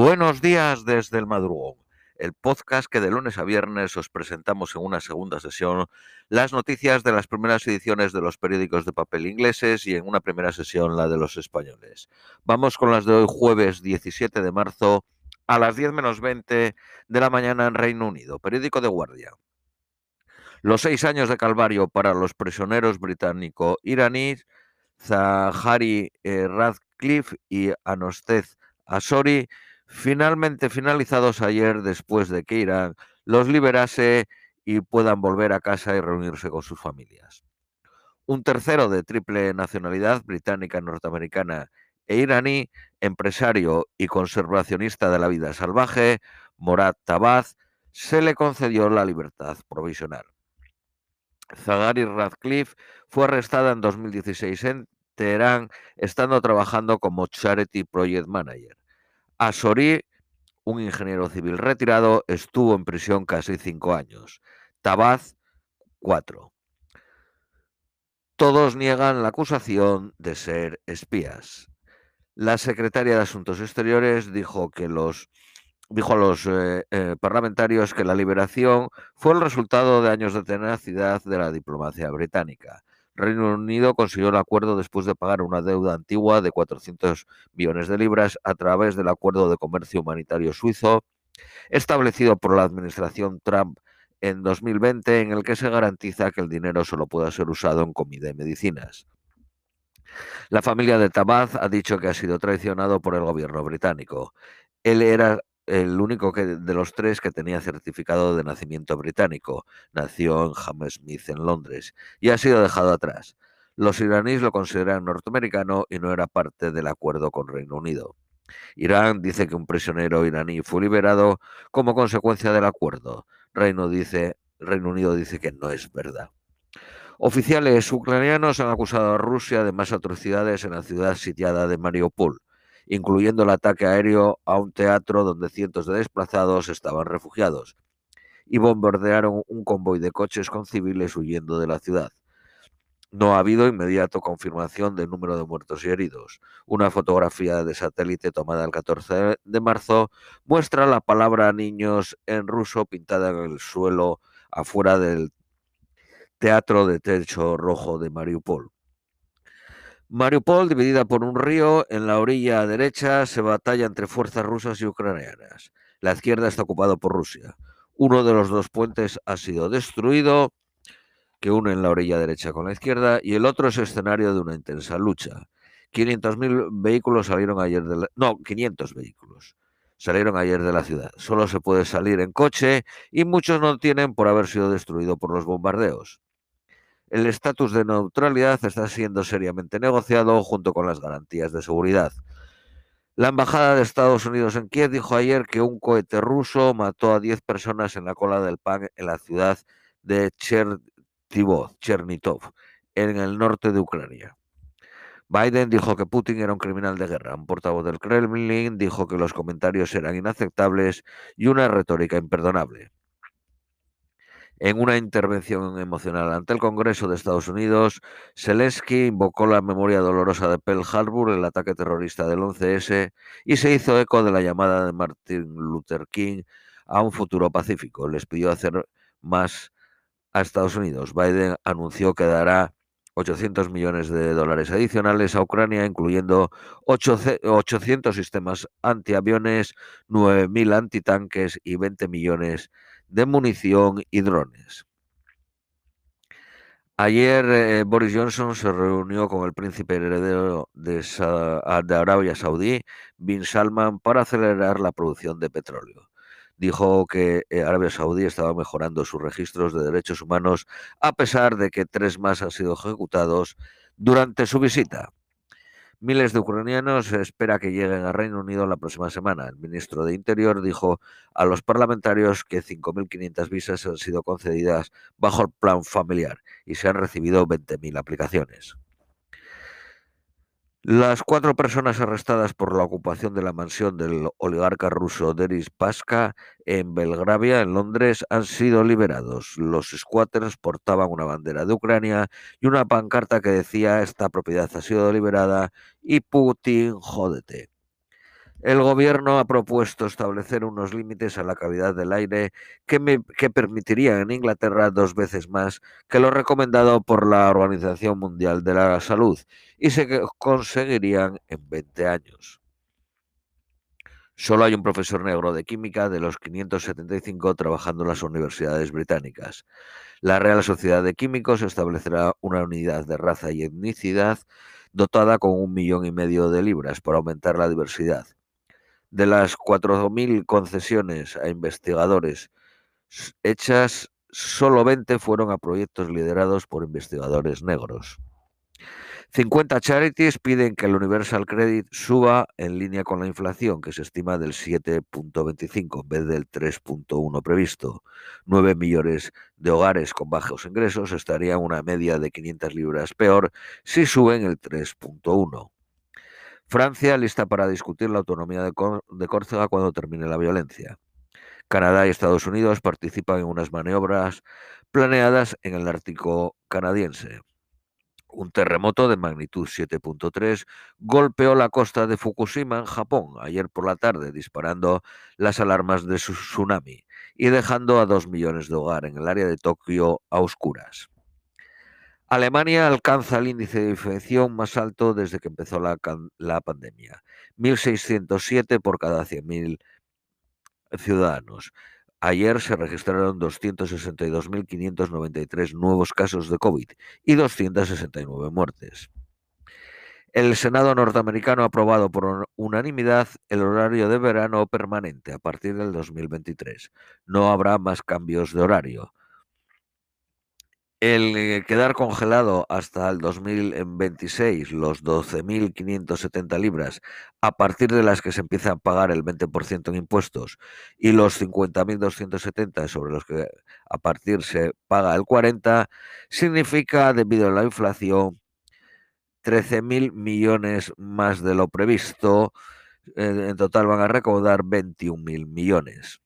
Buenos días desde el madrugón, el podcast que de lunes a viernes os presentamos en una segunda sesión las noticias de las primeras ediciones de los periódicos de papel ingleses y en una primera sesión la de los españoles. Vamos con las de hoy jueves 17 de marzo a las 10 menos 20 de la mañana en Reino Unido, periódico de guardia. Los seis años de calvario para los prisioneros británico-iraníes Zahari eh, Radcliffe y Anostez Asori finalmente finalizados ayer después de que Irán los liberase y puedan volver a casa y reunirse con sus familias. Un tercero de triple nacionalidad británica, norteamericana e iraní, empresario y conservacionista de la vida salvaje, Morad Tabaz, se le concedió la libertad provisional. Zagari Radcliffe fue arrestada en 2016 en Teherán, estando trabajando como Charity Project Manager. Asori, un ingeniero civil retirado, estuvo en prisión casi cinco años. Tabaz, cuatro. Todos niegan la acusación de ser espías. La secretaria de Asuntos Exteriores dijo que los dijo a los eh, eh, parlamentarios que la liberación fue el resultado de años de tenacidad de la diplomacia británica. Reino Unido consiguió el acuerdo después de pagar una deuda antigua de 400 millones de libras a través del Acuerdo de Comercio Humanitario Suizo establecido por la administración Trump en 2020 en el que se garantiza que el dinero solo pueda ser usado en comida y medicinas. La familia de Tabaz ha dicho que ha sido traicionado por el gobierno británico. Él era el único que, de los tres que tenía certificado de nacimiento británico. Nació en Hammersmith, en Londres, y ha sido dejado atrás. Los iraníes lo consideran norteamericano y no era parte del acuerdo con Reino Unido. Irán dice que un prisionero iraní fue liberado como consecuencia del acuerdo. Reino, dice, Reino Unido dice que no es verdad. Oficiales ucranianos han acusado a Rusia de más atrocidades en la ciudad sitiada de Mariupol incluyendo el ataque aéreo a un teatro donde cientos de desplazados estaban refugiados, y bombardearon un convoy de coches con civiles huyendo de la ciudad. No ha habido inmediato confirmación del número de muertos y heridos. Una fotografía de satélite tomada el 14 de marzo muestra la palabra niños en ruso pintada en el suelo afuera del teatro de techo rojo de Mariupol. Mariupol, dividida por un río, en la orilla derecha se batalla entre fuerzas rusas y ucranianas. La izquierda está ocupada por Rusia. Uno de los dos puentes ha sido destruido, que unen la orilla derecha con la izquierda, y el otro es escenario de una intensa lucha. 500.000 vehículos salieron ayer de la... No, 500 vehículos salieron ayer de la ciudad. Solo se puede salir en coche y muchos no tienen por haber sido destruido por los bombardeos el estatus de neutralidad está siendo seriamente negociado junto con las garantías de seguridad. La Embajada de Estados Unidos en Kiev dijo ayer que un cohete ruso mató a 10 personas en la cola del pan en la ciudad de Chernitov, en el norte de Ucrania. Biden dijo que Putin era un criminal de guerra. Un portavoz del Kremlin dijo que los comentarios eran inaceptables y una retórica imperdonable. En una intervención emocional ante el Congreso de Estados Unidos, Zelensky invocó la memoria dolorosa de Pearl Harbor, el ataque terrorista del 11S, y se hizo eco de la llamada de Martin Luther King a un futuro pacífico. Les pidió hacer más a Estados Unidos. Biden anunció que dará 800 millones de dólares adicionales a Ucrania, incluyendo 800 sistemas antiaviones, 9.000 antitanques y 20 millones de de munición y drones. Ayer eh, Boris Johnson se reunió con el príncipe heredero de, Arabia Saudí, Bin Salman, para acelerar la producción de petróleo. Dijo que eh, Arabia Saudí estaba mejorando sus registros de derechos humanos a pesar de que tres más han sido ejecutados durante su visita. Miles de ucranianos espera que lleguen al Reino Unido la próxima semana. El ministro de Interior dijo a los parlamentarios que 5.500 visas han sido concedidas bajo el plan familiar y se han recibido 20.000 aplicaciones. Las cuatro personas arrestadas por la ocupación de la mansión del oligarca ruso Denis Paska en Belgravia, en Londres, han sido liberados. Los squatters portaban una bandera de Ucrania y una pancarta que decía esta propiedad ha sido liberada y Putin jódete. El gobierno ha propuesto establecer unos límites a la calidad del aire que, permitirían en Inglaterra dos veces más que lo recomendado por la Organización Mundial de la Salud y se conseguirían en 20 años. Solo hay un profesor negro de química de los 575 trabajando en las universidades británicas. La Real Sociedad de Químicos establecerá una unidad de raza y etnicidad dotada con un millón y medio de libras para aumentar la diversidad. De las 4.000 concesiones a investigadores hechas, solo 20 fueron a proyectos liderados por investigadores negros. 50 charities piden que el Universal Credit suba en línea con la inflación, que se estima del 7.25 en vez del 3.1 previsto. 9 millones de hogares con bajos ingresos estarían una media de 500 libras peor si suben el 3.1. Francia lista para discutir la autonomía de, Córcega cuando termine la violencia. Canadá y Estados Unidos participan en unas maniobras planeadas en el Ártico canadiense. Un terremoto de magnitud 7.3 golpeó la costa de Fukushima en Japón ayer por la tarde, disparando las alarmas de tsunami y dejando a dos millones de hogares en el área de Tokio a oscuras. Alemania alcanza el índice de infección más alto desde que empezó la, la pandemia, 1.607 por cada 100.000 ciudadanos. Ayer se registraron 262.593 nuevos casos de COVID y 269 muertes. El Senado norteamericano ha aprobado por unanimidad el horario de verano permanente a partir del 2023. No habrá más cambios de horario el eh, quedar congelado hasta el 2026 los 12.570 libras, a partir de las que se empieza a pagar el 20% en impuestos, y los 50.270 sobre los que a partir se paga el 40%, significa, debido a la inflación, 13.000 millones más de lo previsto. En total van a recaudar 21.000 millones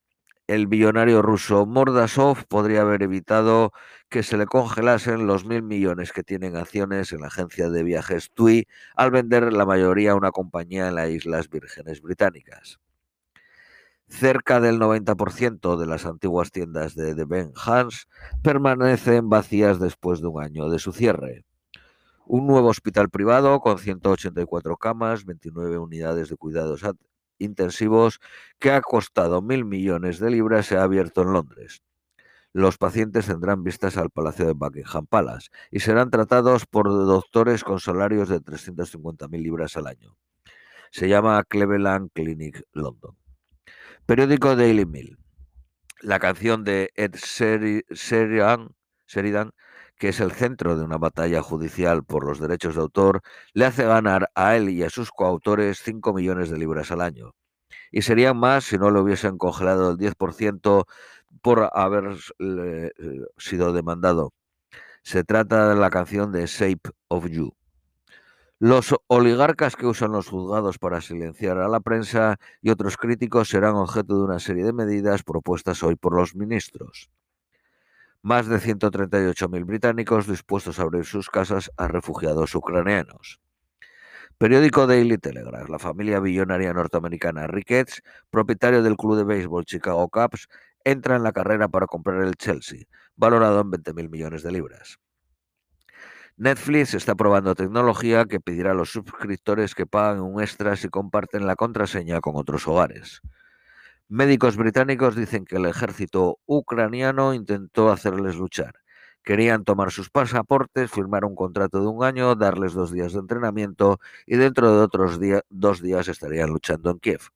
el billonario ruso Mordasov podría haber evitado que se le congelasen los mil millones que tienen acciones en la agencia de viajes TUI al vender la mayoría a una compañía en las Islas Vírgenes Británicas. Cerca del 90% de las antiguas tiendas de The Ben Hans permanecen vacías después de un año de su cierre. Un nuevo hospital privado con 184 camas, 29 unidades de cuidados intensivos que ha costado mil millones de libras se ha abierto en Londres. Los pacientes tendrán vistas al Palacio de Buckingham Palace y serán tratados por doctores con salarios de 350.000 libras al año. Se llama Cleveland Clinic London. Periódico Daily Mail. La canción de Ed Sheridan, que es el centro de una batalla judicial por los derechos de autor, le hace ganar a él y a sus coautores 5 millones de libras al año. Y serían más si no le hubiesen congelado el 10% por haber eh, sido demandado. Se trata de la canción de Shape of You. Los oligarcas que usan los juzgados para silenciar a la prensa y otros críticos serán objeto de una serie de medidas propuestas hoy por los ministros más de 138.000 británicos dispuestos a abrir sus casas a refugiados ucranianos. Periódico Daily Telegraph. La familia billonaria norteamericana Ricketts, propietario del club de béisbol Chicago Cubs, entra en la carrera para comprar el Chelsea, valorado en 20.000 millones de libras. Netflix está probando tecnología que pedirá a los suscriptores que paguen un extra si comparten la contraseña con otros hogares. Médicos británicos dicen que el ejército ucraniano intentó hacerles luchar. Querían tomar sus pasaportes, firmar un contrato de un año, darles dos días de entrenamiento y dentro de otros dos días estarían luchando en Kiev.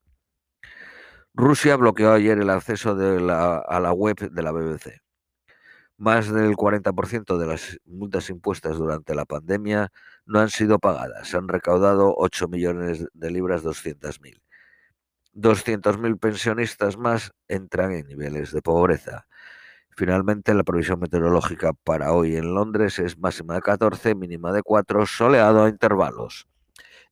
Rusia bloqueó ayer el acceso a la web de la BBC. Más del 40% de las multas impuestas durante la pandemia no han sido pagadas. Se han recaudado 8 millones de libras 200.000. 200.000 pensionistas más entran en niveles de pobreza. Finalmente, la previsión meteorológica para hoy en Londres es máxima de 14, mínima de 4, soleado a intervalos.